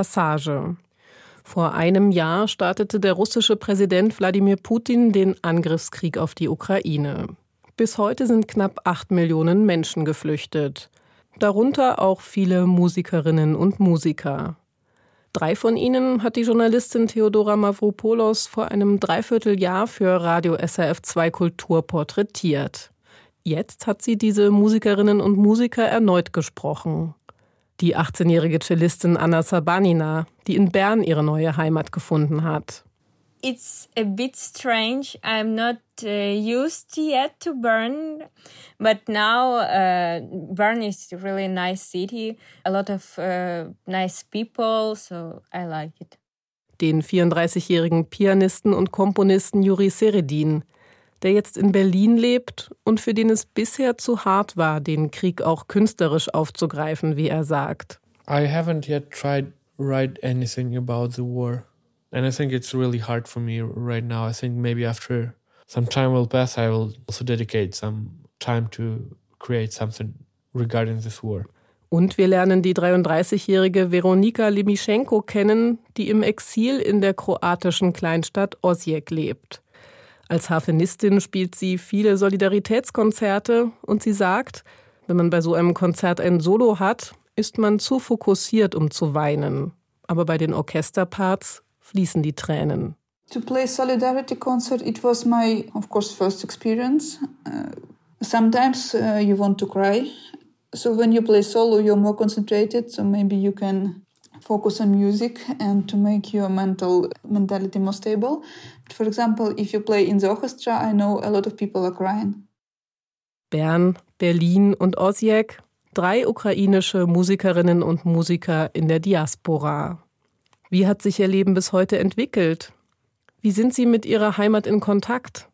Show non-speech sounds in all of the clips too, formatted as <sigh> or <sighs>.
Passage. Vor einem Jahr startete der russische Präsident Wladimir Putin den Angriffskrieg auf die Ukraine. Bis heute sind knapp acht Millionen Menschen geflüchtet. Darunter auch viele Musikerinnen und Musiker. Drei von ihnen hat die Journalistin Theodora Mavropoulos vor einem Dreivierteljahr für Radio SRF 2 Kultur porträtiert. Jetzt hat sie diese Musikerinnen und Musiker erneut gesprochen. Die 18-jährige Cellistin Anna Sabanina, die in Bern ihre neue Heimat gefunden hat. It's a bit strange. I'm not uh, used yet to Bern, but now uh, Bern is a really nice city. A lot of uh, nice people, so I like it. Den 34-jährigen Pianisten und Komponisten Juri Seredin, der jetzt in Berlin lebt und für den es bisher zu hart war, den Krieg auch künstlerisch aufzugreifen, wie er sagt. I haven't yet tried write anything about the war. And I think it's really hard for me right now. I think maybe after some time will pass, I will also dedicate some time to create something regarding this war. Und wir lernen die 33-jährige Veronika Limischenko kennen, die im Exil in der kroatischen Kleinstadt Osijek lebt. Als Harfenistin spielt sie viele Solidaritätskonzerte und sie sagt, wenn man bei so einem Konzert ein Solo hat, ist man zu fokussiert, um zu weinen. Aber bei den Orchesterparts fließen die Tränen. To play Solidarity concert, it was my, of course, first experience. Uh, sometimes uh, you want to cry. So when you play solo, you're more concentrated. So maybe you can focus on music and to make your mental mentality more stable. For example, if you play in the orchestra, I know a lot of people are crying. Bern, Berlin und Osijek, drei ukrainische Musikerinnen und Musiker in der Diaspora. Wie hat sich Ihr Leben bis heute entwickelt? Wie sind Sie mit Ihrer Heimat in Kontakt?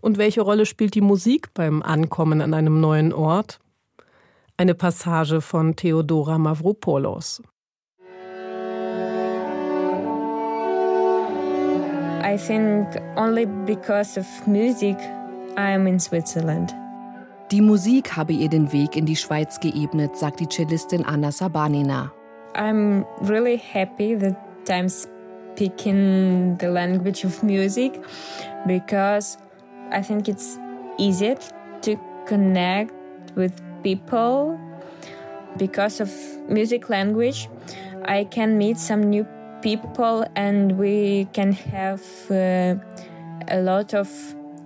Und welche Rolle spielt die Musik beim Ankommen an einem neuen Ort? Eine Passage von Theodora Mavropoulos. I think only because of music I am in Switzerland. Die Musik habe ihr den Weg in die Schweiz geebnet, sagt die Cellistin Anna Sabanina. I'm really happy that I'm speaking the language of music because I think it's easier to connect with people because of music language. I can meet some new people and we can have uh, a lot of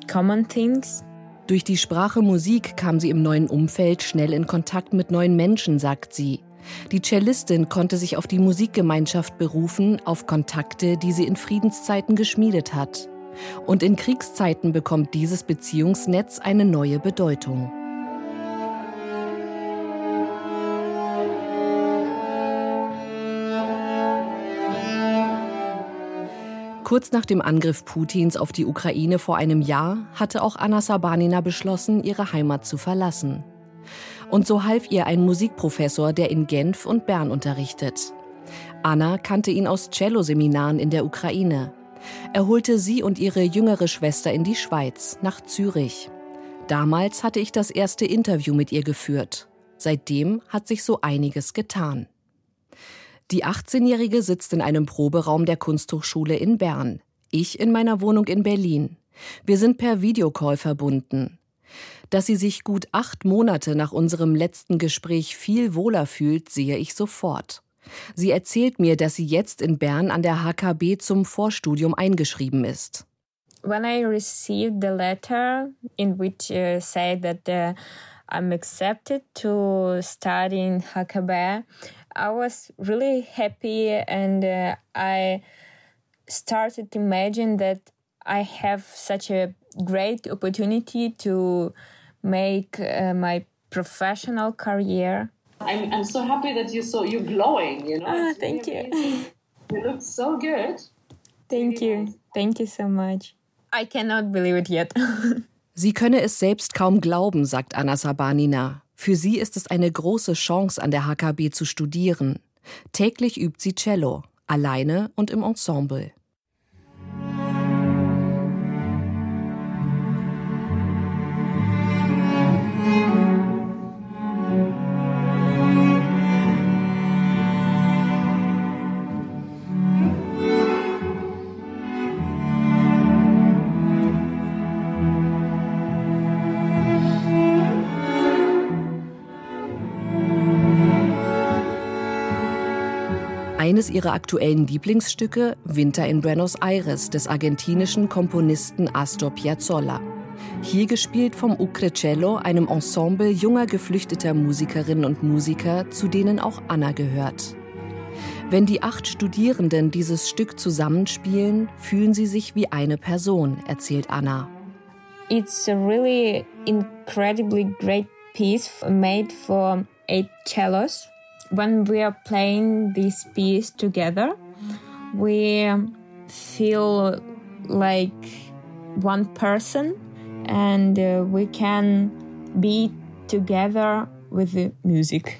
common things. Durch die Sprache Musik kam sie im neuen Umfeld schnell in Kontakt mit neuen Menschen, sagt sie. Die Cellistin konnte sich auf die Musikgemeinschaft berufen, auf Kontakte, die sie in Friedenszeiten geschmiedet hat. Und in Kriegszeiten bekommt dieses Beziehungsnetz eine neue Bedeutung. Kurz nach dem Angriff Putins auf die Ukraine vor einem Jahr hatte auch Anna Sabanina beschlossen, ihre Heimat zu verlassen. Und so half ihr ein Musikprofessor, der in Genf und Bern unterrichtet. Anna kannte ihn aus Celloseminaren in der Ukraine. Er holte sie und ihre jüngere Schwester in die Schweiz, nach Zürich. Damals hatte ich das erste Interview mit ihr geführt. Seitdem hat sich so einiges getan. Die 18-Jährige sitzt in einem Proberaum der Kunsthochschule in Bern. Ich in meiner Wohnung in Berlin. Wir sind per Videocall verbunden. Dass sie sich gut acht Monate nach unserem letzten Gespräch viel wohler fühlt, sehe ich sofort. Sie erzählt mir, dass sie jetzt in Bern an der HKB zum Vorstudium eingeschrieben ist. When I received the letter in which uh, said that uh, I'm accepted to study in HKB, I was really happy and uh, I started to imagine that I have such a great opportunity to make uh, my professional career. I'm, I'm so happy that you saw you glowing, you know. Ah, thank you. You look so good. Thank you. Thank you so much. I cannot believe it yet. <laughs> Sie könne es selbst kaum glauben, sagt Anna Sabanina. Für sie ist es eine große Chance, an der HKB zu studieren. Täglich übt sie Cello, alleine und im Ensemble. Eines ihrer aktuellen Lieblingsstücke Winter in Buenos Aires des argentinischen Komponisten Astor Piazzolla. Hier gespielt vom Ucrecello, einem Ensemble junger geflüchteter Musikerinnen und Musiker, zu denen auch Anna gehört. Wenn die acht Studierenden dieses Stück zusammenspielen, fühlen sie sich wie eine Person, erzählt Anna. It's a really incredibly great piece made for eight cellos. When we are playing this piece together, we feel like one person and uh, we can be together with the music.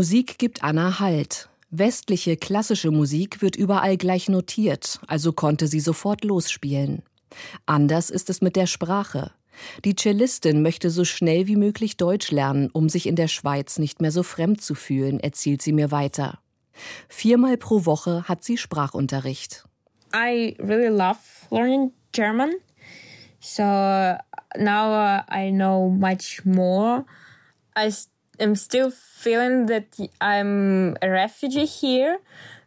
Musik gibt Anna Halt. Westliche klassische Musik wird überall gleich notiert, also konnte sie sofort losspielen. Anders ist es mit der Sprache. Die Cellistin möchte so schnell wie möglich Deutsch lernen, um sich in der Schweiz nicht mehr so fremd zu fühlen, erzählt sie mir weiter. Viermal pro Woche hat sie Sprachunterricht. I really love learning German. So now I know much more. I am still feeling that I'm a refugee here,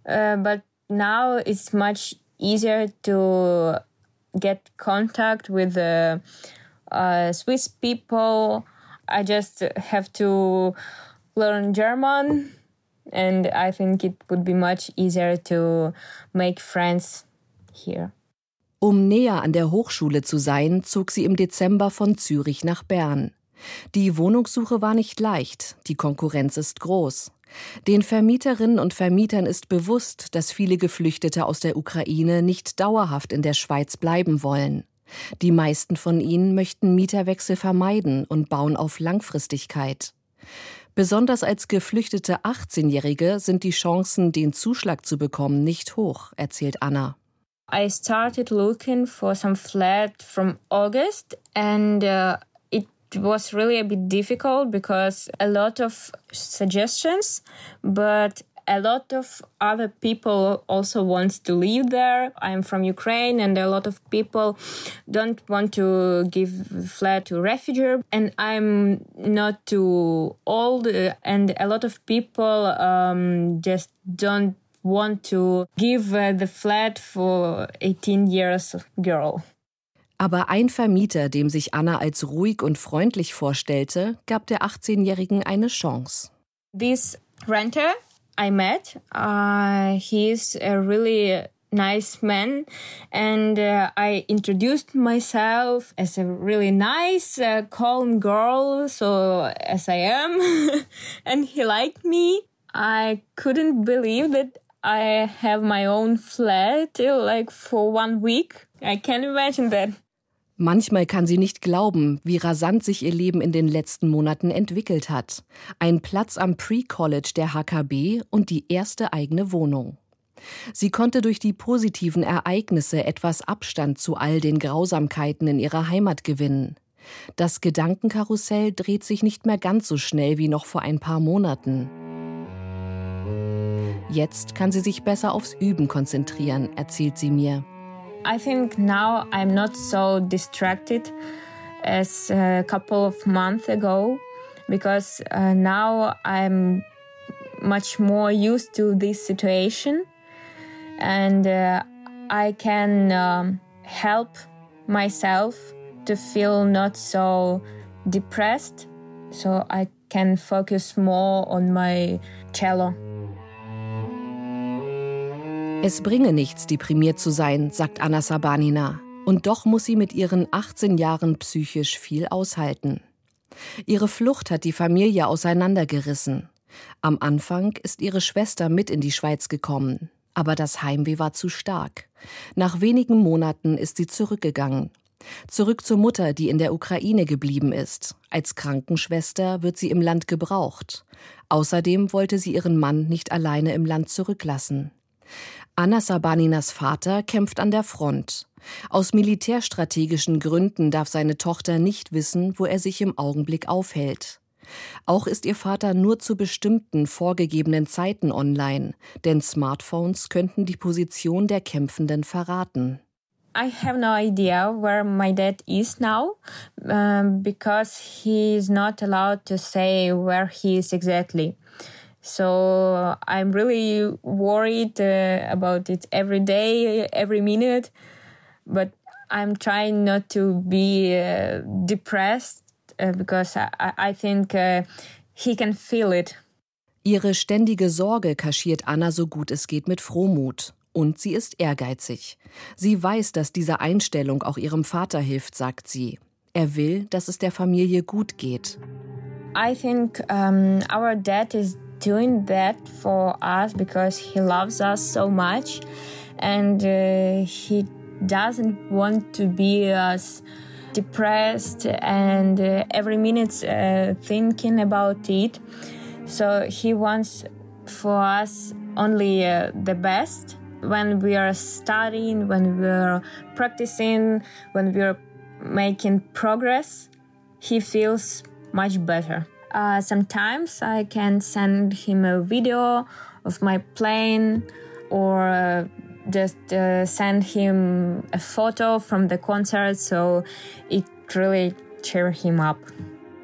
uh, but now it's much easier to get contact with the uh, Swiss people. I just have to learn German, and I think it would be much easier to make friends here. Um näher an der Hochschule zu sein, zog sie im Dezember von Zürich nach Bern. Die Wohnungssuche war nicht leicht, die Konkurrenz ist groß. Den Vermieterinnen und Vermietern ist bewusst, dass viele Geflüchtete aus der Ukraine nicht dauerhaft in der Schweiz bleiben wollen. Die meisten von ihnen möchten Mieterwechsel vermeiden und bauen auf Langfristigkeit. Besonders als geflüchtete 18-Jährige sind die Chancen, den Zuschlag zu bekommen, nicht hoch, erzählt Anna. I started looking for some flat from August and uh, was really a bit difficult because a lot of suggestions, but a lot of other people also want to live there. I'm from Ukraine and a lot of people don't want to give flat to refugee and I'm not too old and a lot of people um, just don't want to give uh, the flat for 18 years girl. Aber ein Vermieter, dem sich Anna als ruhig und freundlich vorstellte, gab der 18-Jährigen eine Chance. This renter I met, uh, is a really nice man and uh, I introduced myself as a really nice, uh, calm girl, so as I am, <laughs> and he liked me. I couldn't believe that I have my own flat like for one week. I can't imagine that. Manchmal kann sie nicht glauben, wie rasant sich ihr Leben in den letzten Monaten entwickelt hat. Ein Platz am Pre-College der HKB und die erste eigene Wohnung. Sie konnte durch die positiven Ereignisse etwas Abstand zu all den Grausamkeiten in ihrer Heimat gewinnen. Das Gedankenkarussell dreht sich nicht mehr ganz so schnell wie noch vor ein paar Monaten. Jetzt kann sie sich besser aufs Üben konzentrieren, erzählt sie mir. I think now I'm not so distracted as a couple of months ago because uh, now I'm much more used to this situation and uh, I can um, help myself to feel not so depressed, so I can focus more on my cello. Es bringe nichts, deprimiert zu sein, sagt Anna Sabanina. Und doch muss sie mit ihren 18 Jahren psychisch viel aushalten. Ihre Flucht hat die Familie auseinandergerissen. Am Anfang ist ihre Schwester mit in die Schweiz gekommen, aber das Heimweh war zu stark. Nach wenigen Monaten ist sie zurückgegangen. Zurück zur Mutter, die in der Ukraine geblieben ist. Als Krankenschwester wird sie im Land gebraucht. Außerdem wollte sie ihren Mann nicht alleine im Land zurücklassen. Anna Sabaninas Vater kämpft an der Front. Aus militärstrategischen Gründen darf seine Tochter nicht wissen, wo er sich im Augenblick aufhält. Auch ist ihr Vater nur zu bestimmten vorgegebenen Zeiten online, denn Smartphones könnten die Position der Kämpfenden verraten. I have no idea where my dad is now um, because he is not allowed to say where he is exactly. So I'm really worried uh, about it every day, every minute. But I'm trying not to be uh, depressed uh, because I, I think uh, he can feel it. Ihre ständige Sorge kaschiert Anna so gut es geht mit Frohmut. Und sie ist ehrgeizig. Sie weiß, dass diese Einstellung auch ihrem Vater hilft, sagt sie. Er will, dass es der Familie gut geht. I think um, our dad is doing that for us because he loves us so much and uh, he doesn't want to be us depressed and uh, every minute uh, thinking about it. So he wants for us only uh, the best when we are studying, when we are practicing, when we are making progress, he feels much better. Uh, sometimes I can send him a video of my playing or just uh, send him a photo from the concert, so it really cheer him up.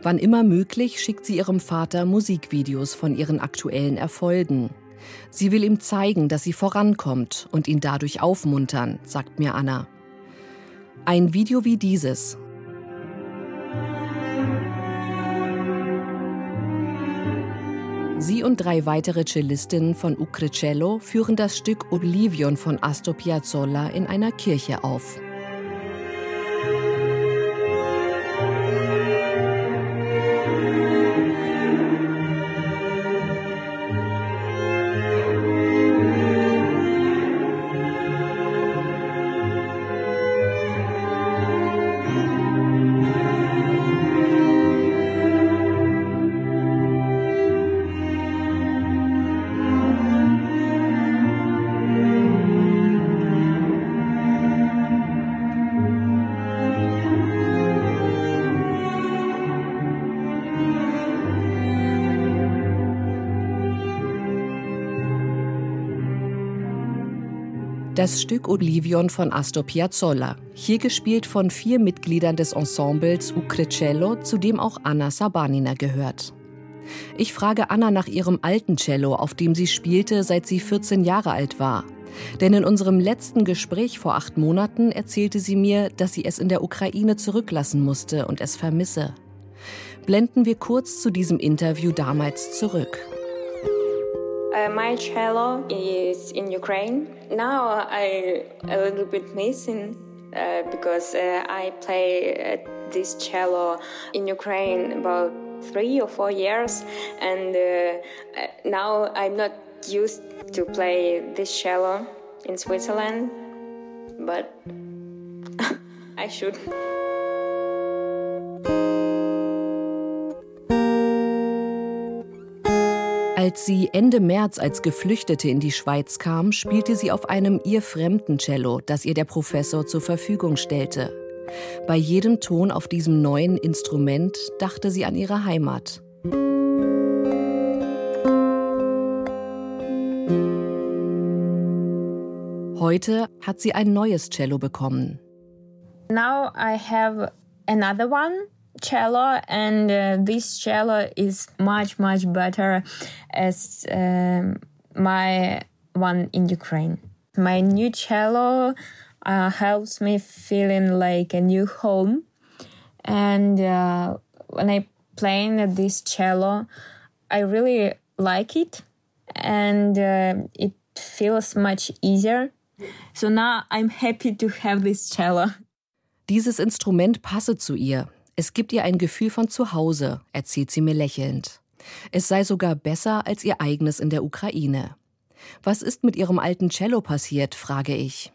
Wann immer möglich schickt sie ihrem Vater Musikvideos von ihren aktuellen Erfolgen. Sie will ihm zeigen, dass sie vorankommt und ihn dadurch aufmuntern, sagt mir Anna. Ein Video wie dieses. Sie und drei weitere Cellistinnen von Ucrecello führen das Stück Oblivion von Astor Piazzolla in einer Kirche auf. Das Stück Oblivion von Astor Piazzolla, hier gespielt von vier Mitgliedern des Ensembles Ucrecello, zu dem auch Anna Sabanina gehört. Ich frage Anna nach ihrem alten Cello, auf dem sie spielte, seit sie 14 Jahre alt war. Denn in unserem letzten Gespräch vor acht Monaten erzählte sie mir, dass sie es in der Ukraine zurücklassen musste und es vermisse. Blenden wir kurz zu diesem Interview damals zurück. Uh, my cello is in Ukraine. Now I a little bit missing uh, because uh, I play uh, this cello in Ukraine about three or four years, and uh, uh, now I'm not used to play this cello in Switzerland, but <laughs> I should. Als sie Ende März als Geflüchtete in die Schweiz kam, spielte sie auf einem ihr fremden Cello, das ihr der Professor zur Verfügung stellte. Bei jedem Ton auf diesem neuen Instrument dachte sie an ihre Heimat. Heute hat sie ein neues Cello bekommen. Now I have another one cello and uh, this cello is much much better as um, my one in Ukraine. My new cello uh, helps me feeling like a new home. And uh, when I playing this cello, I really like it, and uh, it feels much easier. So now I'm happy to have this cello. Dieses Instrument passe zu ihr. Es gibt ihr ein Gefühl von Zuhause, erzählt sie mir lächelnd. Es sei sogar besser als ihr eigenes in der Ukraine. Was ist mit ihrem alten Cello passiert, frage ich.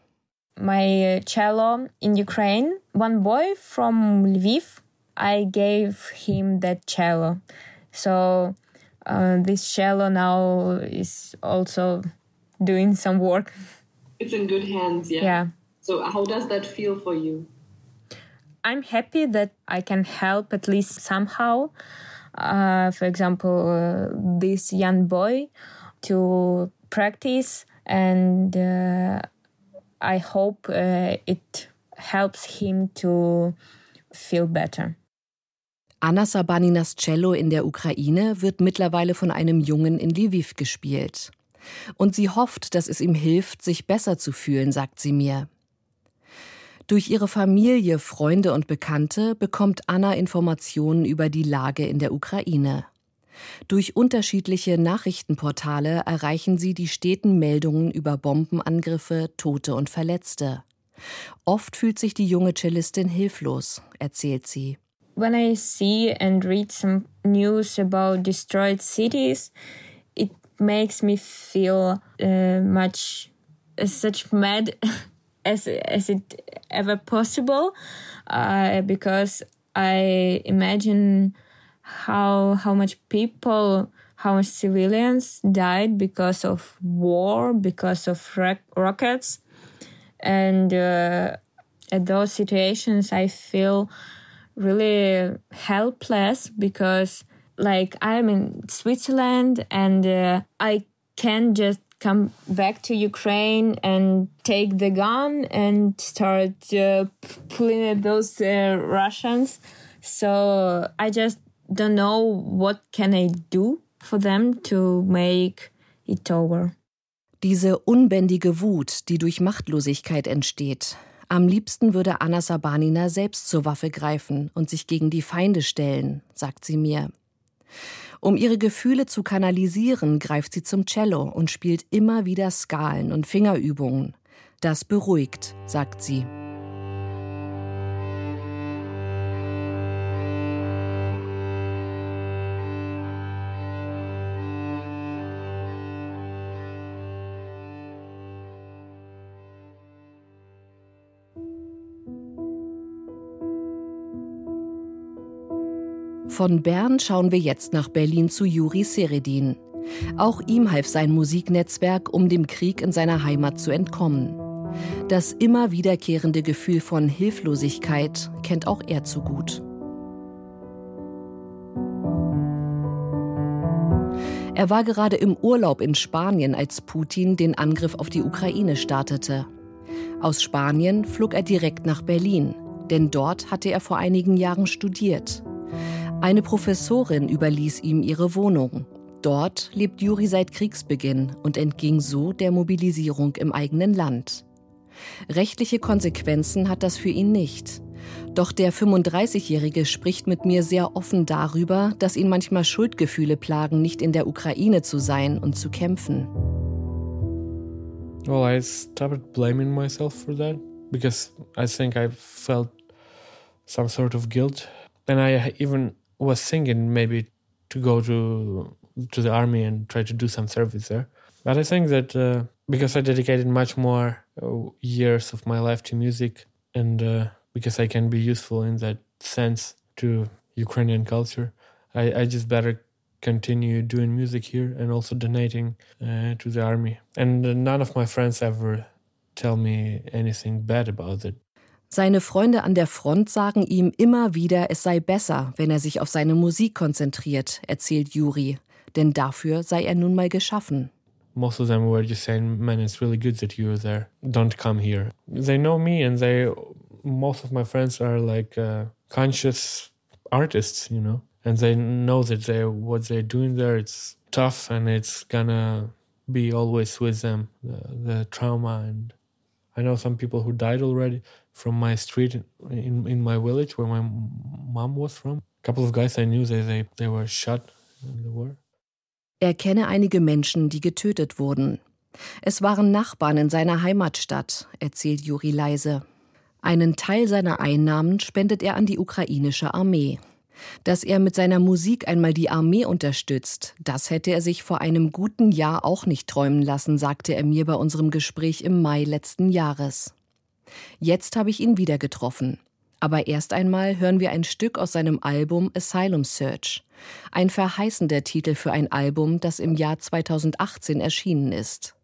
My cello in Ukraine, one boy from Lviv, I gave him that cello. So uh, this cello now is also doing some work. It's in good hands, yeah. Yeah. So how does that feel for you? I'm happy that I can help at least somehow. Uh, for example, uh, this young boy to practice, and uh, I hope uh, it helps him to feel better. Anna Sabaninas Cello in der Ukraine wird mittlerweile von einem Jungen in Lviv gespielt. Und sie hofft, dass es ihm hilft, sich besser zu fühlen, sagt sie mir. Durch ihre Familie, Freunde und Bekannte bekommt Anna Informationen über die Lage in der Ukraine. Durch unterschiedliche Nachrichtenportale erreichen sie die steten Meldungen über Bombenangriffe, Tote und Verletzte. Oft fühlt sich die junge Cellistin hilflos, erzählt sie. When I see and read some news about destroyed cities, it makes me feel uh, much uh, such mad <laughs> as as it ever possible uh, because I imagine how how much people how much civilians died because of war because of rockets. And uh, at those situations I feel really helpless because like I'm in Switzerland and uh, I can't just come back to Ukraine and take the gun and start uh, pulling at those uh, Russians. So I just don't know what can I do for them to make it over. Diese unbändige Wut, die durch Machtlosigkeit entsteht. Am liebsten würde Anna Sabanina selbst zur Waffe greifen und sich gegen die Feinde stellen, sagt sie mir. Um ihre Gefühle zu kanalisieren, greift sie zum Cello und spielt immer wieder Skalen und Fingerübungen. Das beruhigt, sagt sie. Von Bern schauen wir jetzt nach Berlin zu Juri Seredin. Auch ihm half sein Musiknetzwerk, um dem Krieg in seiner Heimat zu entkommen. Das immer wiederkehrende Gefühl von Hilflosigkeit kennt auch er zu gut. Er war gerade im Urlaub in Spanien, als Putin den Angriff auf die Ukraine startete. Aus Spanien flog er direkt nach Berlin, denn dort hatte er vor einigen Jahren studiert. Eine Professorin überließ ihm ihre Wohnung. Dort lebt Juri seit Kriegsbeginn und entging so der Mobilisierung im eigenen Land. Rechtliche Konsequenzen hat das für ihn nicht. Doch der 35-Jährige spricht mit mir sehr offen darüber, dass ihn manchmal Schuldgefühle plagen, nicht in der Ukraine zu sein und zu kämpfen. Well, I started blaming myself for that because I think I felt some sort of guilt. And I even was thinking maybe to go to to the army and try to do some service there. But I think that uh, because I dedicated much more uh, years of my life to music, and uh, because I can be useful in that sense to Ukrainian culture, I, I just better continue doing music here and also donating uh, to the army. And none of my friends ever tell me anything bad about it. Seine Freunde an der Front sagen ihm immer wieder, es sei besser, wenn er sich auf seine Musik konzentriert, erzählt Juri, denn dafür sei er nun mal geschaffen. Most of them were just saying, "Man, it's really good that you're there. Don't come here." They know me, and they, most of my friends are like uh, conscious artists, you know, and they know that they what they're doing there. It's tough, and it's gonna be always with them, the, the trauma. And I know some people who died already from my street in, in my village where my mom was from. A couple of guys I knew, they, they, they were shot in the war. Er kenne einige Menschen, die getötet wurden. Es waren Nachbarn in seiner Heimatstadt, erzählt Juri leise. Einen Teil seiner Einnahmen spendet er an die ukrainische Armee. Dass er mit seiner Musik einmal die Armee unterstützt, das hätte er sich vor einem guten Jahr auch nicht träumen lassen, sagte er mir bei unserem Gespräch im Mai letzten Jahres. Jetzt habe ich ihn wieder getroffen. Aber erst einmal hören wir ein Stück aus seinem Album Asylum Search. Ein verheißender Titel für ein Album, das im Jahr 2018 erschienen ist.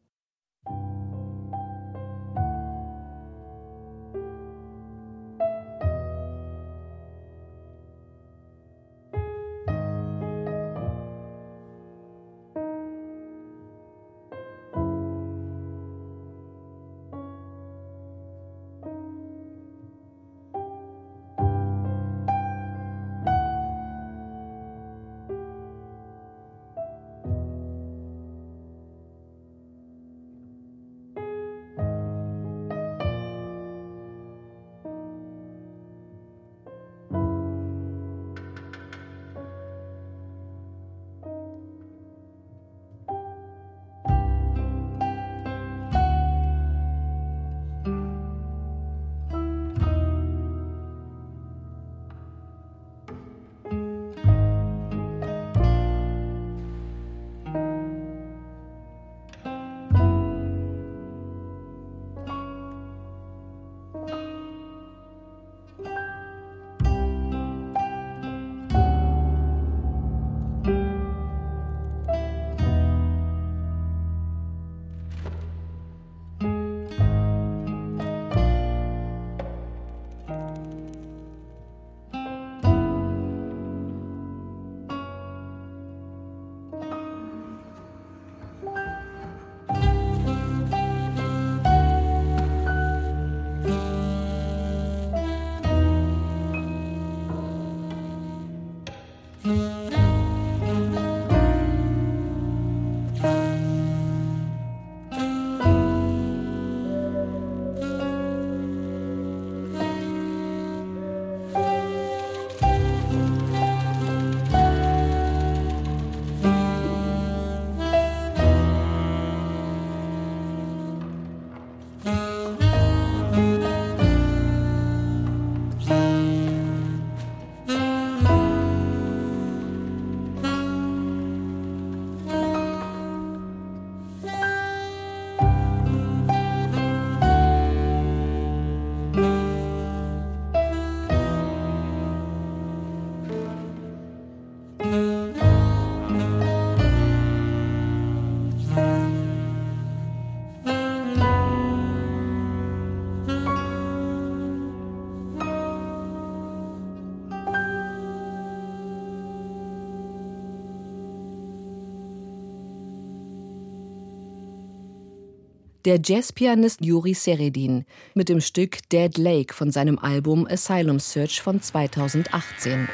Der Jazzpianist Juri Seredin mit dem Stück Dead Lake von seinem Album Asylum Search von 2018.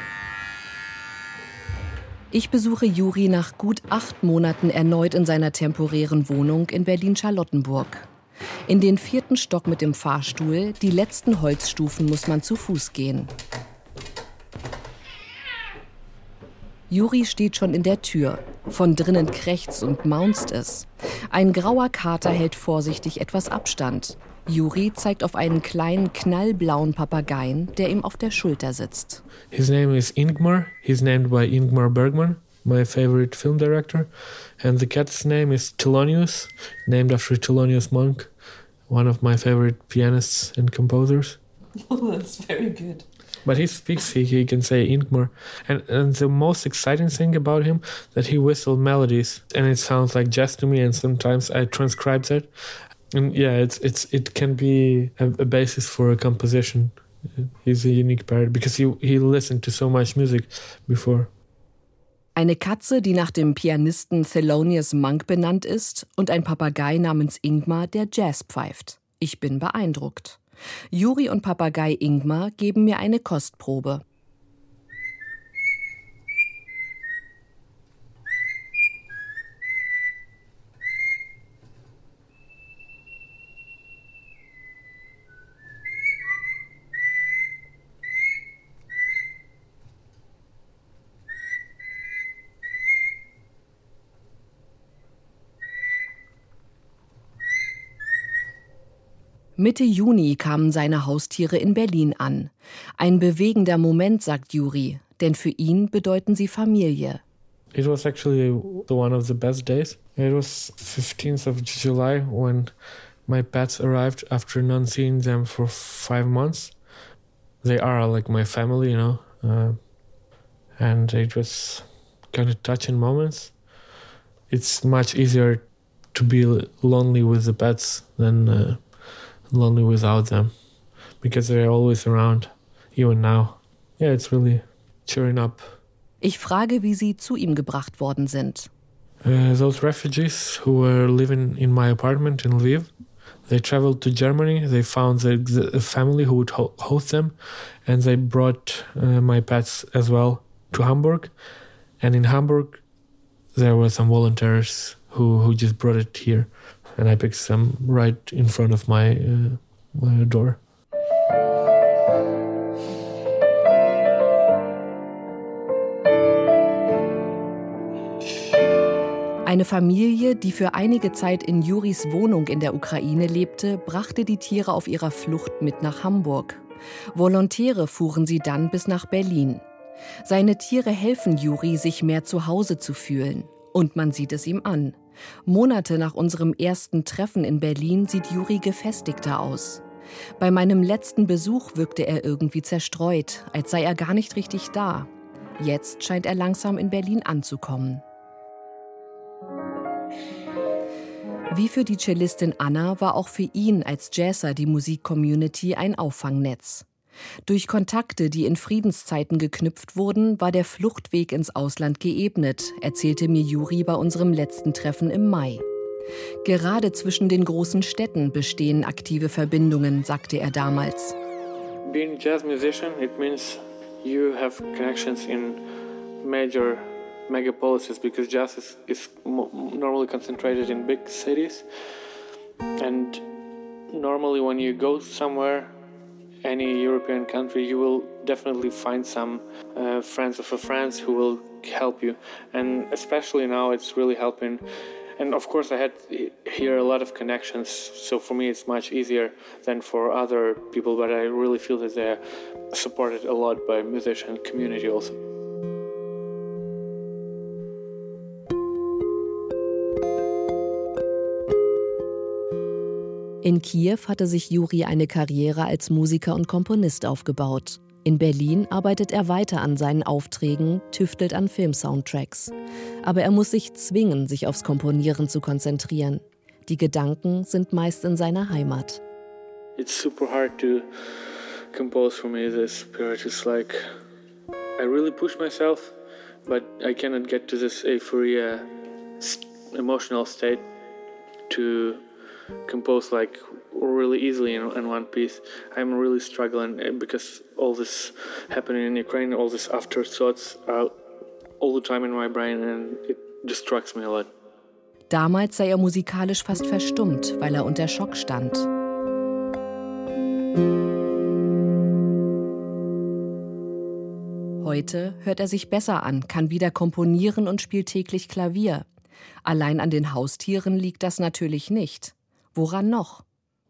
Ich besuche Juri nach gut acht Monaten erneut in seiner temporären Wohnung in Berlin-Charlottenburg. In den vierten Stock mit dem Fahrstuhl, die letzten Holzstufen muss man zu Fuß gehen. Juri steht schon in der Tür. Von drinnen krächzt und maunzt es. Ein grauer Kater hält vorsichtig etwas Abstand. Juri zeigt auf einen kleinen knallblauen Papageien, der ihm auf der Schulter sitzt. His name is Ingmar. He's named by Ingmar Bergman, my favorite film director. And the cat's name is Thelonious, named after Thelonious Monk, one of my favorite pianists and composers. Oh, <laughs> that's very good. But he speaks he, he can say Ingmar and, and the most exciting thing about him that he whistled melodies and it sounds like jazz to me and sometimes I transcribe that and yeah it's it's it can be a, a basis for a composition he's a unique parrot because he he listened to so much music before Eine Katze, die nach dem Pianisten Thelonious Monk benannt ist, und ein Papagei namens Ingmar, der Jazz pfeift. Ich bin beeindruckt. Juri und Papagei Ingmar geben mir eine Kostprobe. Mitte Juni kamen seine Haustiere in Berlin an. Ein bewegender Moment, sagt Juri, denn für ihn bedeuten sie Familie. It was actually one of the best days. It was 15th of July when my pets arrived after not seeing them for five months. They are like my family, you know, uh, and it was kind of touching moments. It's much easier to be lonely with the pets than uh, lonely without them because they're always around, even now. Yeah, it's really cheering up. Ich frage, wie sie zu ihm gebracht worden sind. Uh, those refugees who were living in my apartment in Lviv, they traveled to Germany. They found the, the family who would ho host them, and they brought uh, my pets as well to Hamburg. And in Hamburg, there were some volunteers who, who just brought it here, and I picked some right in front of my, uh, my door. Eine Familie, die für einige Zeit in Juris Wohnung in der Ukraine lebte, brachte die Tiere auf ihrer Flucht mit nach Hamburg. Volontäre fuhren sie dann bis nach Berlin. Seine Tiere helfen Juri, sich mehr zu Hause zu fühlen. Und man sieht es ihm an. Monate nach unserem ersten Treffen in Berlin sieht Juri gefestigter aus. Bei meinem letzten Besuch wirkte er irgendwie zerstreut, als sei er gar nicht richtig da. Jetzt scheint er langsam in Berlin anzukommen. Wie für die Cellistin Anna war auch für ihn als Jazzer die Musikcommunity ein Auffangnetz. Durch Kontakte, die in Friedenszeiten geknüpft wurden, war der Fluchtweg ins Ausland geebnet, erzählte mir Juri bei unserem letzten Treffen im Mai. Gerade zwischen den großen Städten bestehen aktive Verbindungen, sagte er damals. Being jazz musician, it means you have connections in major megapolises because jazz is, is normally concentrated in big cities. And normally, when you go somewhere, any European country, you will definitely find some uh, friends of a friends who will help you. And especially now, it's really helping. And of course, I had here a lot of connections, so for me, it's much easier than for other people. But I really feel that they're supported a lot by musician community also. In Kiew hatte sich Juri eine Karriere als Musiker und Komponist aufgebaut. In Berlin arbeitet er weiter an seinen Aufträgen, tüftelt an Filmsoundtracks. Aber er muss sich zwingen, sich aufs Komponieren zu konzentrieren. Die Gedanken sind meist in seiner Heimat. It's super hard to compose for me this period. It's like I really push myself, but I cannot get to this euphoria emotional state to compose like really easily in, in one piece. I'm really struggling eh, because all this happening in Ukraine, all these afterthoughts are all the time in my brain and it distracts me a lot. Damals sei er musikalisch fast verstummt, weil er unter Schock stand. Heute hört er sich besser an, kann wieder komponieren und spielt täglich Klavier. Allein an den Haustieren liegt das natürlich nicht. Woran noch?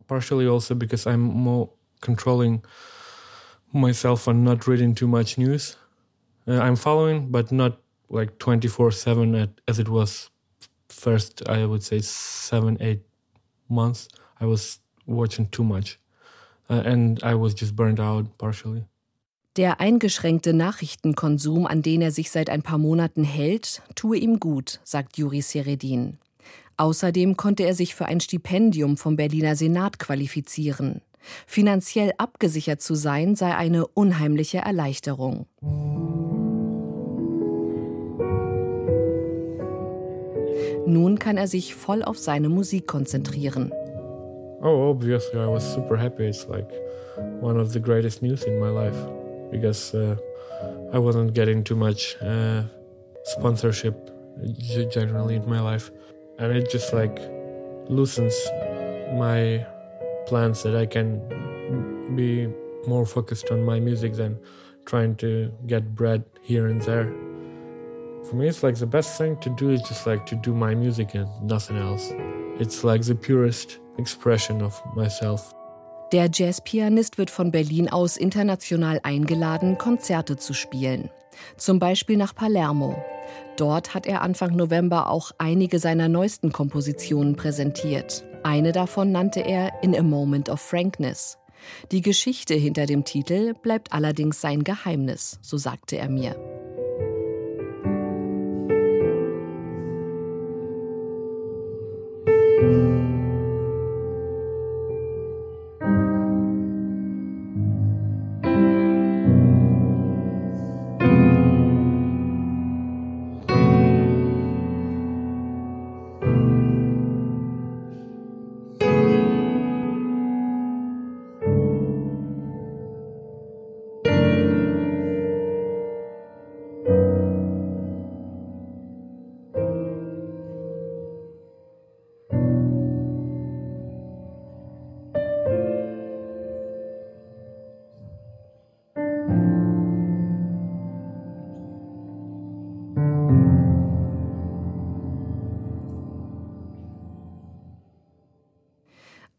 Partially also because I'm more controlling myself and not reading too much news. Uh, I'm following, but not like 24 7 as it was first, I would say, seven, eight months. I was watching too much. Uh, and I was just burned out partially. Der eingeschränkte Nachrichtenkonsum, an den er sich seit ein paar Monaten hält, tue ihm gut, sagt Juri Seredin. Außerdem konnte er sich für ein Stipendium vom Berliner Senat qualifizieren. Finanziell abgesichert zu sein sei eine unheimliche Erleichterung. Nun kann er sich voll auf seine Musik konzentrieren. Oh, obviously I was super happy. It's like one of the greatest news in my life because uh, I wasn't getting too much uh, sponsorship generally in my life. And it just like loosens my plans that I can be more focused on my music than trying to get bread here and there. For me, it's like the best thing to do is just like to do my music and nothing else. It's like the purest expression of myself. Der Jazzpianist wird von Berlin aus international eingeladen, Konzerte zu spielen. Zum Beispiel nach Palermo. Dort hat er Anfang November auch einige seiner neuesten Kompositionen präsentiert. Eine davon nannte er In a Moment of Frankness. Die Geschichte hinter dem Titel bleibt allerdings sein Geheimnis, so sagte er mir.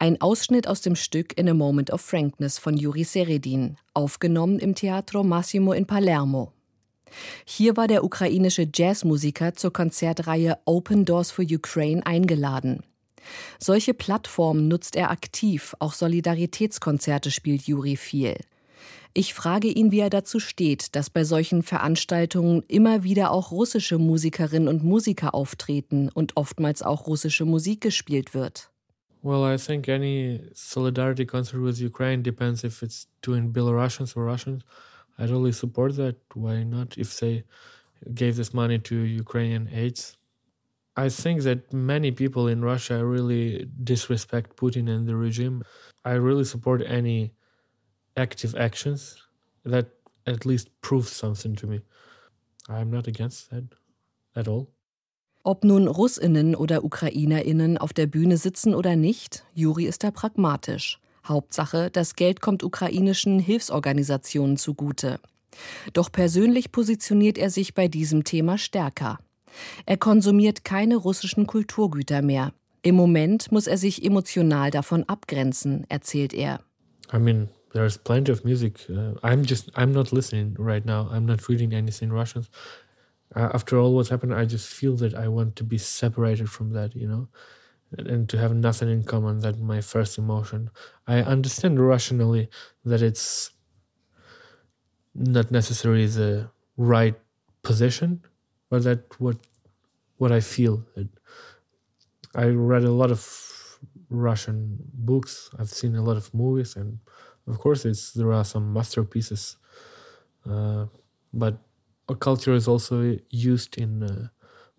Ein Ausschnitt aus dem Stück In a Moment of Frankness von Juri Seredin, aufgenommen im Teatro Massimo in Palermo. Hier war der ukrainische Jazzmusiker zur Konzertreihe Open Doors for Ukraine eingeladen. Solche Plattformen nutzt er aktiv, auch Solidaritätskonzerte spielt Juri viel. Ich frage ihn, wie er dazu steht, dass bei solchen Veranstaltungen immer wieder auch russische Musikerinnen und Musiker auftreten und oftmals auch russische Musik gespielt wird. Well, I think any solidarity concert with Ukraine depends if it's doing Belarusians or Russians. I totally support that. Why not? If they gave this money to Ukrainian aids. I think that many people in Russia really disrespect Putin and the regime. I really support any active actions that at least prove something to me. I'm not against that at all. Ob nun Russinnen oder Ukrainerinnen auf der Bühne sitzen oder nicht, Juri ist da pragmatisch. Hauptsache, das Geld kommt ukrainischen Hilfsorganisationen zugute. Doch persönlich positioniert er sich bei diesem Thema stärker. Er konsumiert keine russischen Kulturgüter mehr. Im Moment muss er sich emotional davon abgrenzen, erzählt er. I mean, there's plenty of music. Uh, I'm just, I'm not listening right now. I'm not reading anything Russian. Uh, after all what's happened, I just feel that I want to be separated from that, you know, and, to have nothing in common. That my first emotion. I understand rationally that it's not necessarily the right position, but that what what I feel. I read a lot of Russian books. I've seen a lot of movies, and of course, it's there are some masterpieces. Uh, but culture is also used in uh,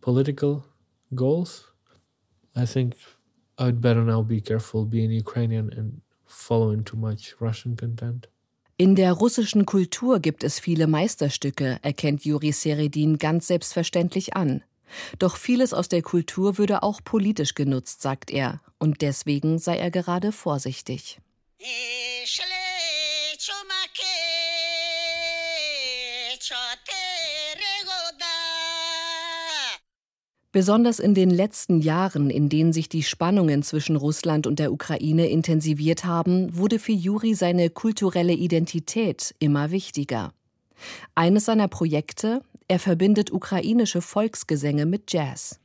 political goals. I think I'd better now be careful being Ukrainian and following too much Russian content. In der russischen Kultur gibt es viele Meisterstücke, erkennt Juri Seredin ganz selbstverständlich an. Doch vieles aus der Kultur würde auch politisch genutzt, sagt er, und deswegen sei er gerade vorsichtig. Besonders in den letzten Jahren, in denen sich die Spannungen zwischen Russland und der Ukraine intensiviert haben, wurde für Juri seine kulturelle Identität immer wichtiger. Eines seiner Projekte, er verbindet ukrainische Volksgesänge mit Jazz.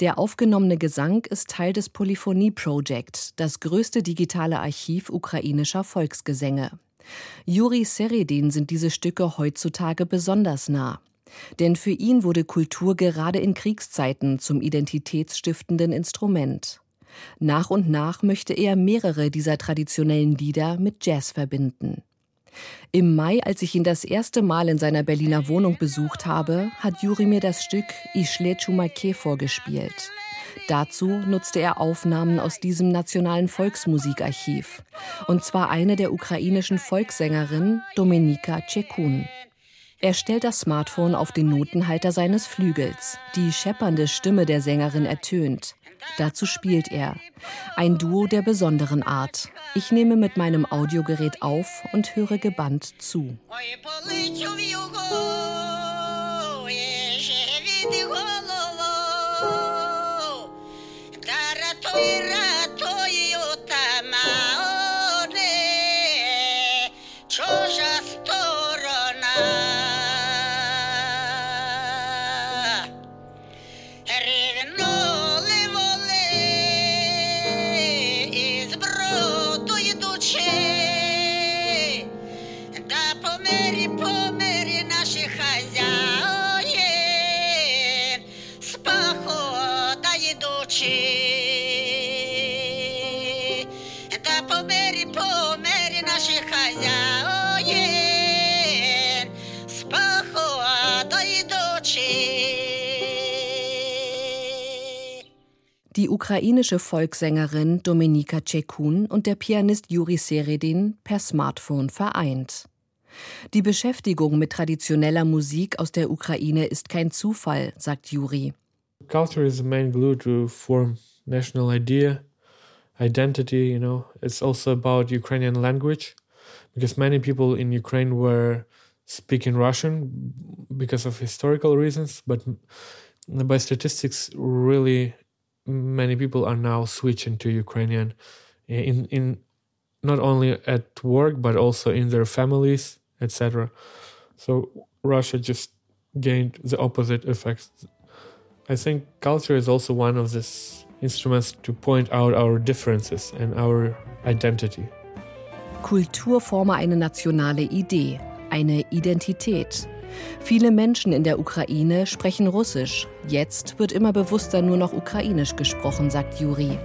Der aufgenommene Gesang ist Teil des Polyphonie Project, das größte digitale Archiv ukrainischer Volksgesänge. Juri Seredin sind diese Stücke heutzutage besonders nah. Denn für ihn wurde Kultur gerade in Kriegszeiten zum identitätsstiftenden Instrument. Nach und nach möchte er mehrere dieser traditionellen Lieder mit Jazz verbinden. Im Mai, als ich ihn das erste Mal in seiner Berliner Wohnung besucht habe, hat Juri mir das Stück Ishle Chumake vorgespielt. Dazu nutzte er Aufnahmen aus diesem nationalen Volksmusikarchiv. Und zwar eine der ukrainischen Volkssängerin Dominika Tschekun. Er stellt das Smartphone auf den Notenhalter seines Flügels. Die scheppernde Stimme der Sängerin ertönt. Dazu spielt er. Ein Duo der besonderen Art. Ich nehme mit meinem Audiogerät auf und höre gebannt zu. Die ukrainische Volkssängerin Dominika Tschekun und der Pianist Juri Seredin per Smartphone vereint. Die Beschäftigung mit traditioneller Musik aus der Ukraine ist kein Zufall, sagt Juri. Culture is the main glue to form national idea, identity, you know. It's also about Ukrainian language because many people in Ukraine were speaking Russian because of historical reasons, but by statistics really many people are now switching to Ukrainian eh, in in not only at work but also in their families, etc. So Russia just gained the opposite effects. I think culture is also one of these instruments to point out our differences and our identity. Kultur forme eine nationale Idee, eine Identität. Viele Menschen in der Ukraine sprechen Russisch. Jetzt wird immer bewusster nur noch Ukrainisch gesprochen, sagt Juri.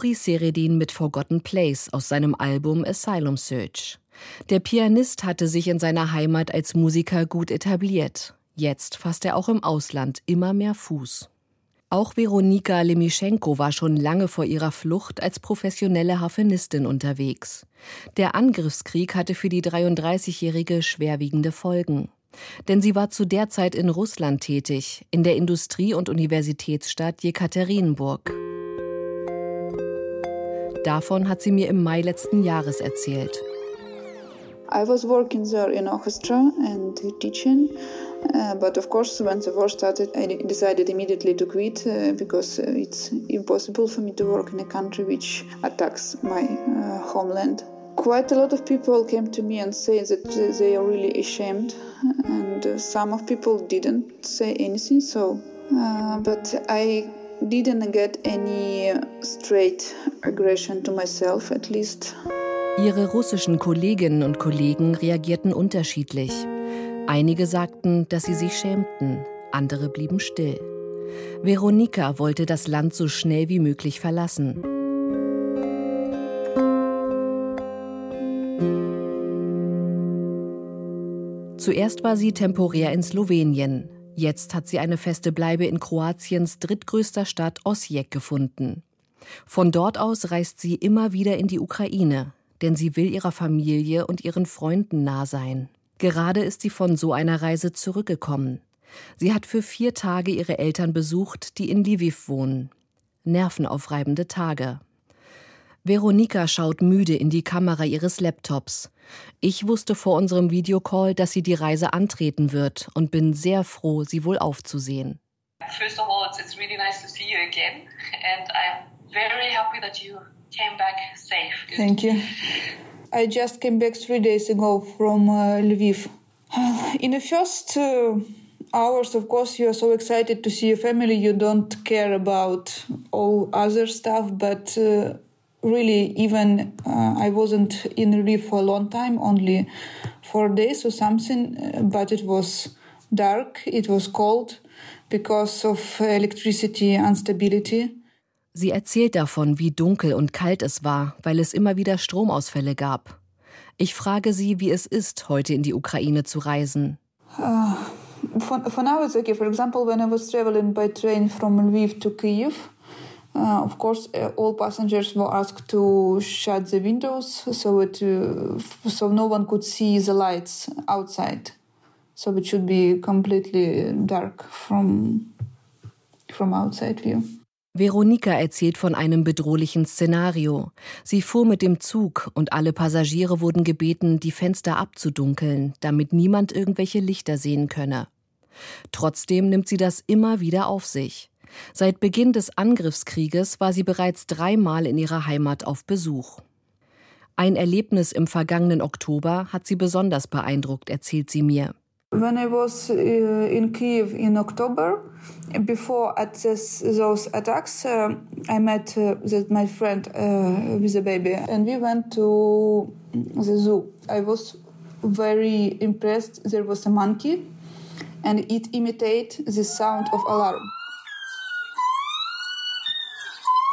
Juri Seredin mit Forgotten Place aus seinem Album Asylum Search. Der Pianist hatte sich in seiner Heimat als Musiker gut etabliert. Jetzt fasst er auch im Ausland immer mehr Fuß. Auch Veronika Lemischenko war schon lange vor ihrer Flucht als professionelle Harfenistin unterwegs. Der Angriffskrieg hatte für die 33-Jährige schwerwiegende Folgen. Denn sie war zu der Zeit in Russland tätig, in der Industrie- und Universitätsstadt Jekaterinburg. Davon hat sie mir im Mai letzten Jahres erzählt. I was working there in orchestra and teaching. Uh, but of course, when the war started, I decided immediately to quit uh, because uh, it's impossible for me to work in a country which attacks my uh, homeland. Quite a lot of people came to me and say that they are really ashamed, and uh, some of people didn't say anything. So, uh, but I didn't get any straight aggression to myself, at least. Ihre russischen Kolleginnen und Kollegen reagierten unterschiedlich. Einige sagten, dass sie sich schämten, andere blieben still. Veronika wollte das Land so schnell wie möglich verlassen. Zuerst war sie temporär in Slowenien, Jetzt hat sie eine feste Bleibe in Kroatiens drittgrößter Stadt Osijek gefunden. Von dort aus reist sie immer wieder in die Ukraine. denn sie will ihrer Familie und ihren Freunden nah sein. Gerade ist sie von so einer Reise zurückgekommen. Sie hat für vier Tage ihre Eltern besucht, die in Lviv wohnen. Nervenaufreibende Tage. Veronika schaut müde in die Kamera ihres Laptops. Ich wusste vor unserem Videocall, dass sie die Reise antreten wird und bin sehr froh, sie wohl aufzusehen. First of all, it's, it's really nice to see you again and I'm very happy that you came back safe. Good. Thank you. I just came back three days ago from uh, Lviv. <sighs> In the first uh, hours, of course, you are so excited to see your family, you don't care about all other stuff, but uh, really even uh, i wasn't in relief for a long time only four days or something uh, but it was dark it was cold because of electricity instability Sie erzählt davon, wie dunkel und kalt es war, weil es immer wieder Stromausfälle gab. Ich frage sie, wie es ist, heute in die Ukraine zu reisen. Uh, for, for now it's okay. For example, when I was traveling by train from Lviv to Kiev, Uh, of course, uh, all passengers were asked to shut the windows so it, uh, so no one could see the lights outside. So it should be completely dark from from outside view. Veronika erzählt von einem bedrohlichen Szenario. Sie fuhr mit dem Zug und alle Passagiere wurden gebeten, die Fenster abzudunkeln, damit niemand irgendwelche Lichter sehen könne. Trotzdem nimmt sie das immer wieder auf sich. Seit Beginn des Angriffskrieges war sie bereits dreimal in ihrer Heimat auf Besuch. Ein Erlebnis im vergangenen Oktober hat sie besonders beeindruckt, erzählt sie mir. When I was uh, in Kiev in October, before at this, those attacks, uh, I met uh, my friend uh, with a baby, and we went to the zoo. I was very impressed. There was a monkey, and it imitated the sound of alarm.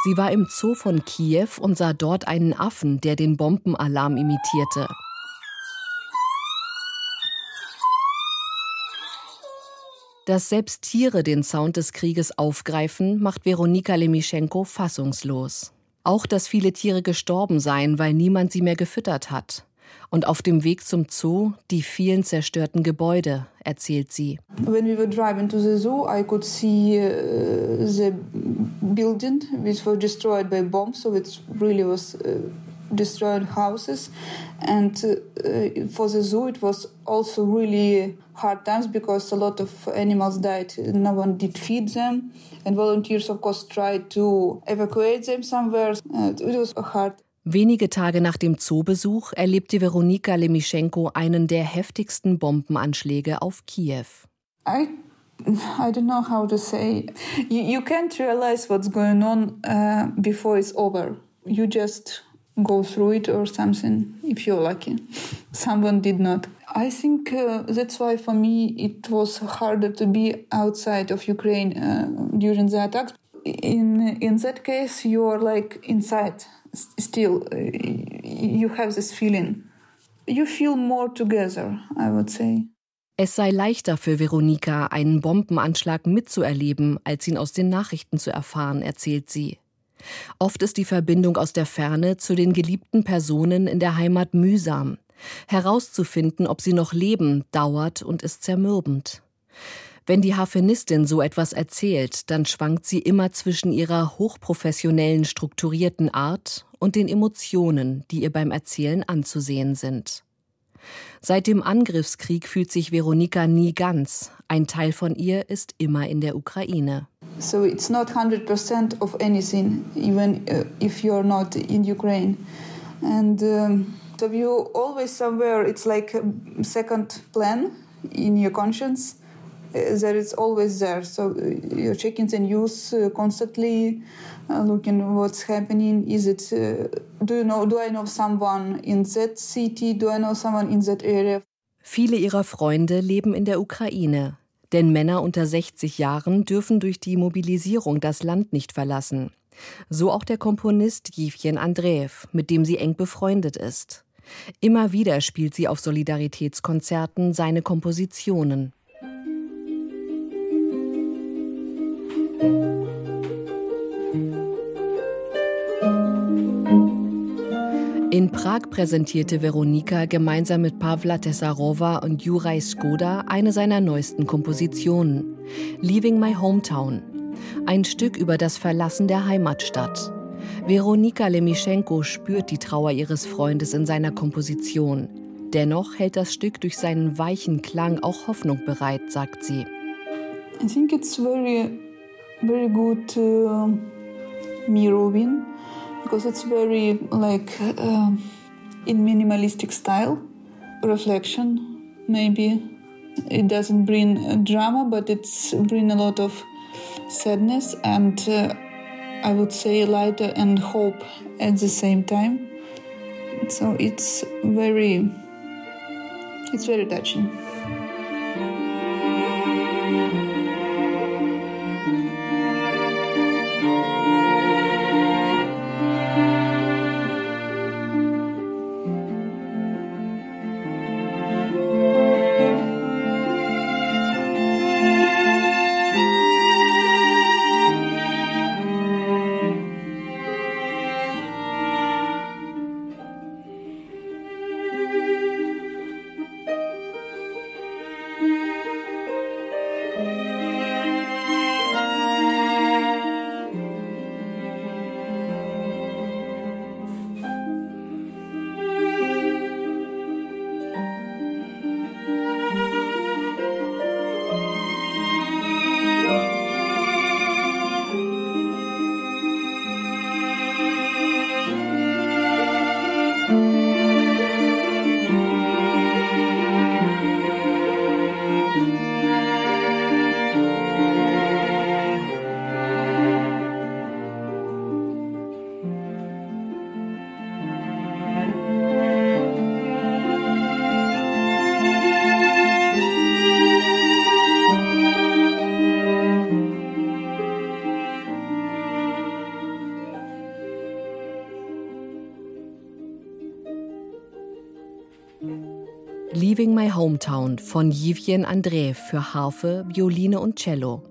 Sie war im Zoo von Kiew und sah dort einen Affen, der den Bombenalarm imitierte. Dass selbst Tiere den Sound des Krieges aufgreifen, macht Veronika Lemischenko fassungslos. Auch, dass viele Tiere gestorben seien, weil niemand sie mehr gefüttert hat. Und auf dem Weg zum Zoo die vielen zerstörten Gebäude, erzählt sie. When we were driving to the zoo, I could see uh, the building which was destroyed by bombs, so it really was uh, destroyed houses. And uh, for the zoo, it was also really hard times because a lot of animals died. No one did feed them, and volunteers, of course, tried to evacuate them somewhere. Uh, it was hard. Wenige Tage nach dem Zoobesuch erlebte Veronika Lemischenko einen der heftigsten Bombenanschläge auf Kiew. I I don't know how to say. You, you can't realize what's going on uh, before it's over. You just go through it or something if you're lucky. <laughs> Someone did not. I think uh, that's why for me it was harder to be outside of Ukraine uh, during the attacks. In in that case, you are like inside still you have this feeling. You feel more together, I would say. Es sei leichter für Veronika, einen Bombenanschlag mitzuerleben, als ihn aus den Nachrichten zu erfahren, erzählt sie. Oft ist die Verbindung aus der Ferne zu den geliebten Personen in der Heimat mühsam. Herauszufinden, ob sie noch leben, dauert und ist zermürbend. Wenn die Harfenistin so etwas erzählt, dann schwankt sie immer zwischen ihrer hochprofessionellen, strukturierten Art und den Emotionen, die ihr beim Erzählen anzusehen sind. Seit dem Angriffskrieg fühlt sich Veronika nie ganz. Ein Teil von ihr ist immer in der Ukraine. So it's not 100% of anything, even uh, if you're not in Ukraine. And um, so you always somewhere, it's like a second plan in your conscience. Uh, that it's always there. So uh, you're checking the news uh, constantly, looking what's happening. Is it? do you know? Do I know someone in that city? Do I know someone in that area? Viele ihrer Freunde leben in der Ukraine. Denn Männer unter 60 Jahren dürfen durch die Mobilisierung das Land nicht verlassen. So auch der Komponist Jewchen Andreev, mit dem sie eng befreundet ist. Immer wieder spielt sie auf Solidaritätskonzerten seine Kompositionen. Tag präsentierte Veronika gemeinsam mit Pavla Tesarova und Juraj Skoda eine seiner neuesten Kompositionen, Leaving My Hometown, ein Stück über das Verlassen der Heimatstadt. Veronika Lemischenko spürt die Trauer ihres Freundes in seiner Komposition. Dennoch hält das Stück durch seinen weichen Klang auch Hoffnung bereit, sagt sie. I think it's very, very good uh, mirroring because it's very like uh, in minimalistic style, reflection. Maybe it doesn't bring drama, but it's bring a lot of sadness and uh, I would say lighter and hope at the same time. So it's very, it's very touching. Hometown von Jivjen André für Harfe, Violine und Cello.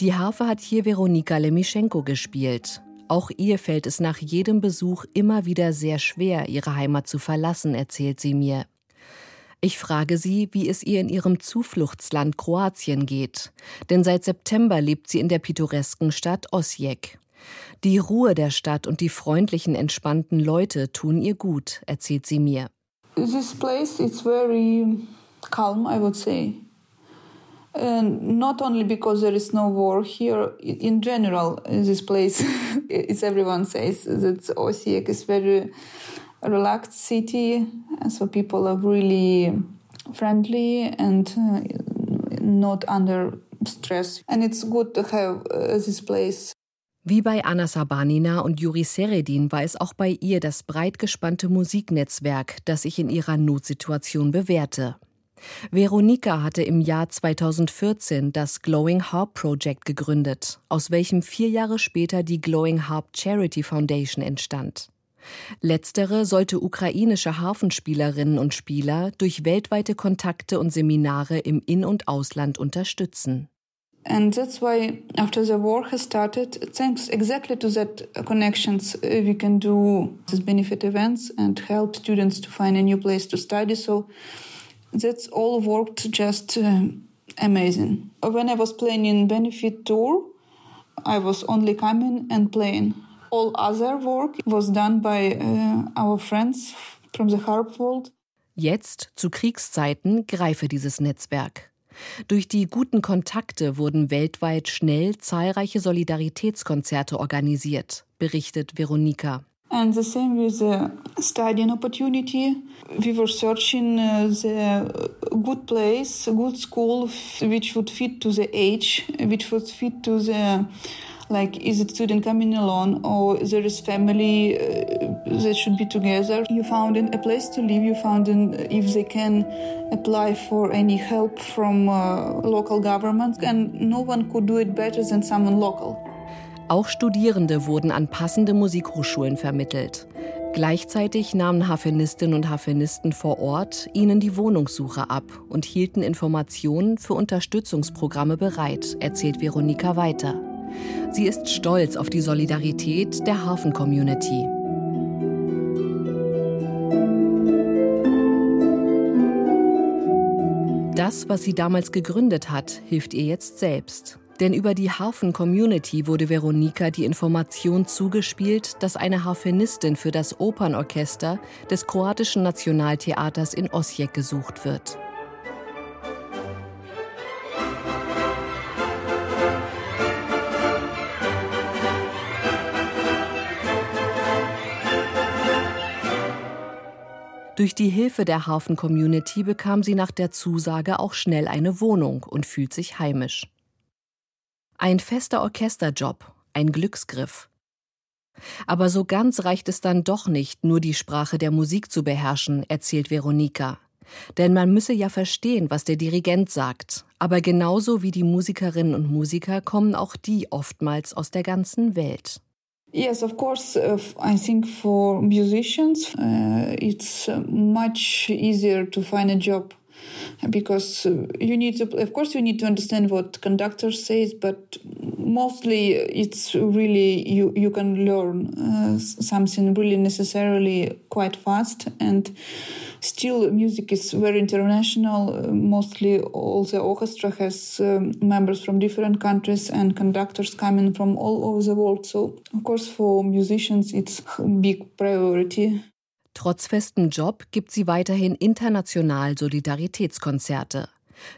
Die Harfe hat hier Veronika Lemischenko gespielt. Auch ihr fällt es nach jedem Besuch immer wieder sehr schwer, ihre Heimat zu verlassen, erzählt sie mir. Ich frage sie, wie es ihr in ihrem Zufluchtsland Kroatien geht. Denn seit September lebt sie in der pittoresken Stadt Osijek. Die Ruhe der Stadt und die freundlichen, entspannten Leute tun ihr gut, erzählt sie mir. this place it's very calm i would say. And not only because there is no war here in general this place <laughs> it's everyone says that Osijek is very relaxed city so people are really friendly and uh, not under stress. And it's good to have uh, this place. Wie bei Anna Sabanina und Juri Seredin war es auch bei ihr das breit gespannte Musiknetzwerk, das sich in ihrer Notsituation bewährte. Veronika hatte im Jahr 2014 das Glowing Harp Project gegründet, aus welchem vier Jahre später die Glowing Harp Charity Foundation entstand. Letztere sollte ukrainische Harfenspielerinnen und Spieler durch weltweite Kontakte und Seminare im In- und Ausland unterstützen. And that's why after the war has started, thanks exactly to that connections, uh, we can do these benefit events and help students to find a new place to study. So that's all worked just uh, amazing. When I was playing in benefit tour, I was only coming and playing. All other work was done by uh, our friends from the harp world. Jetzt, zu Kriegszeiten, greife dieses Netzwerk. Durch die guten Kontakte wurden weltweit schnell zahlreiche Solidaritätskonzerte organisiert, berichtet Veronika. And the same with the studying opportunity. We were searching uh, the good place, a good school, which would fit to the age, which would fit to the like is it student coming alone or there is family uh, that should be together. You found a place to live. You found if they can apply for any help from uh, local government. And no one could do it better than someone local Auch Studierende wurden an passende Musikhochschulen vermittelt. Gleichzeitig nahmen Harfenistinnen und Harfenisten vor Ort ihnen die Wohnungssuche ab und hielten Informationen für Unterstützungsprogramme bereit, erzählt Veronika weiter. Sie ist stolz auf die Solidarität der Hafen-Community. Das, was sie damals gegründet hat, hilft ihr jetzt selbst. Denn über die Harfen-Community wurde Veronika die Information zugespielt, dass eine Harfenistin für das Opernorchester des kroatischen Nationaltheaters in Osijek gesucht wird. Durch die Hilfe der Harfen-Community bekam sie nach der Zusage auch schnell eine Wohnung und fühlt sich heimisch. Ein fester Orchesterjob, ein Glücksgriff. Aber so ganz reicht es dann doch nicht, nur die Sprache der Musik zu beherrschen, erzählt Veronika. Denn man müsse ja verstehen, was der Dirigent sagt. Aber genauso wie die Musikerinnen und Musiker kommen auch die oftmals aus der ganzen Welt. Yes, of course. Uh, I think for musicians, uh, it's uh, much easier to find a job because uh, you need to of course you need to understand what conductor says but mostly it's really you you can learn uh, something really necessarily quite fast. And still music is very international. Uh, mostly all the orchestra has um, members from different countries and conductors coming from all over the world. So of course for musicians it's a big priority Trotz festem Job gibt sie weiterhin international Solidaritätskonzerte.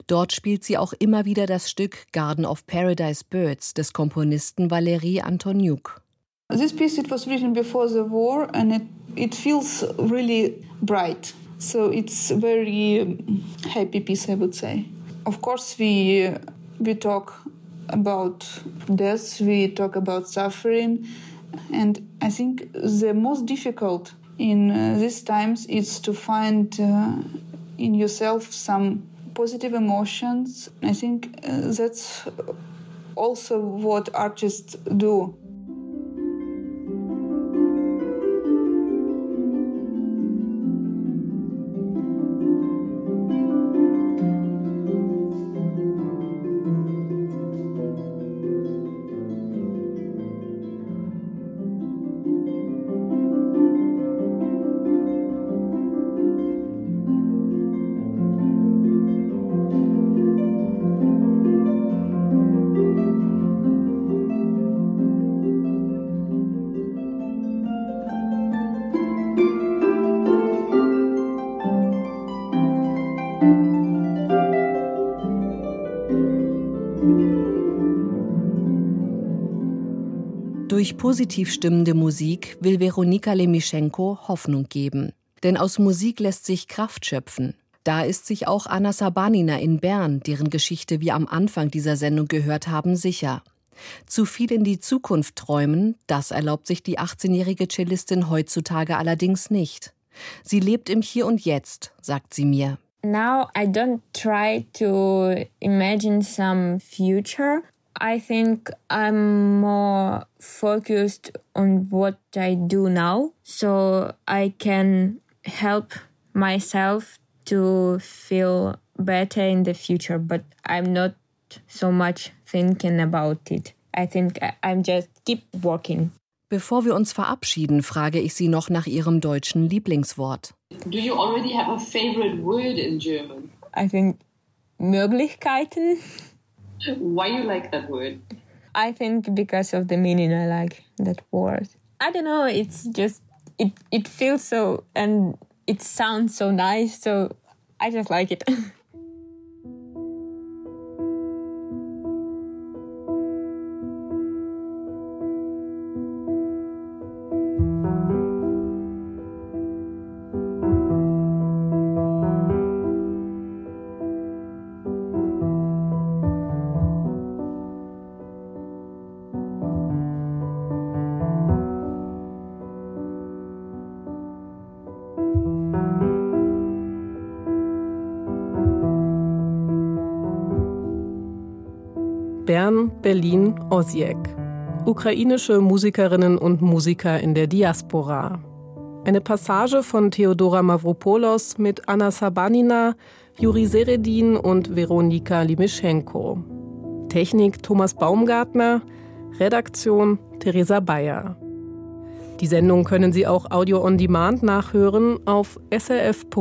Dort spielt sie auch immer wieder das Stück Garden of Paradise Birds des Komponisten Valery Antoniuk. This piece it was written before the war and it, it feels really bright. So it's a very happy piece I would say. Of course we we talk about death, we talk about suffering and I think the most difficult in uh, these times is to find uh, in yourself some positive emotions. I think uh, that's also what artists do. Durch positiv stimmende Musik will Veronika Lemischenko Hoffnung geben. Denn aus Musik lässt sich Kraft schöpfen. Da ist sich auch Anna Sabanina in Bern, deren Geschichte wir am Anfang dieser Sendung gehört haben, sicher. Zu viel in die Zukunft träumen, das erlaubt sich die 18-jährige Cellistin heutzutage allerdings nicht. Sie lebt im Hier und Jetzt, sagt sie mir. Now I don't try to imagine some future. I think I'm more focused on what I do now so I can help myself to feel better in the future, but I'm not so much thinking about it. I think I'm just keep working. Bevor wir uns verabschieden, frage ich Sie noch nach Ihrem deutschen Lieblingswort. Do you already have a favorite word in German? I think Möglichkeiten. Why you like that word? I think because of the meaning I like that word. I don't know, it's just it it feels so and it sounds so nice, so I just like it. <laughs> Bern, Berlin, Osijek. Ukrainische Musikerinnen und Musiker in der Diaspora. Eine Passage von Theodora Mavropoulos mit Anna Sabanina, Juri Seredin und Veronika Limischenko. Technik Thomas Baumgartner, Redaktion Theresa Bayer. Die Sendung können Sie auch audio on demand nachhören auf srf.ch-audio.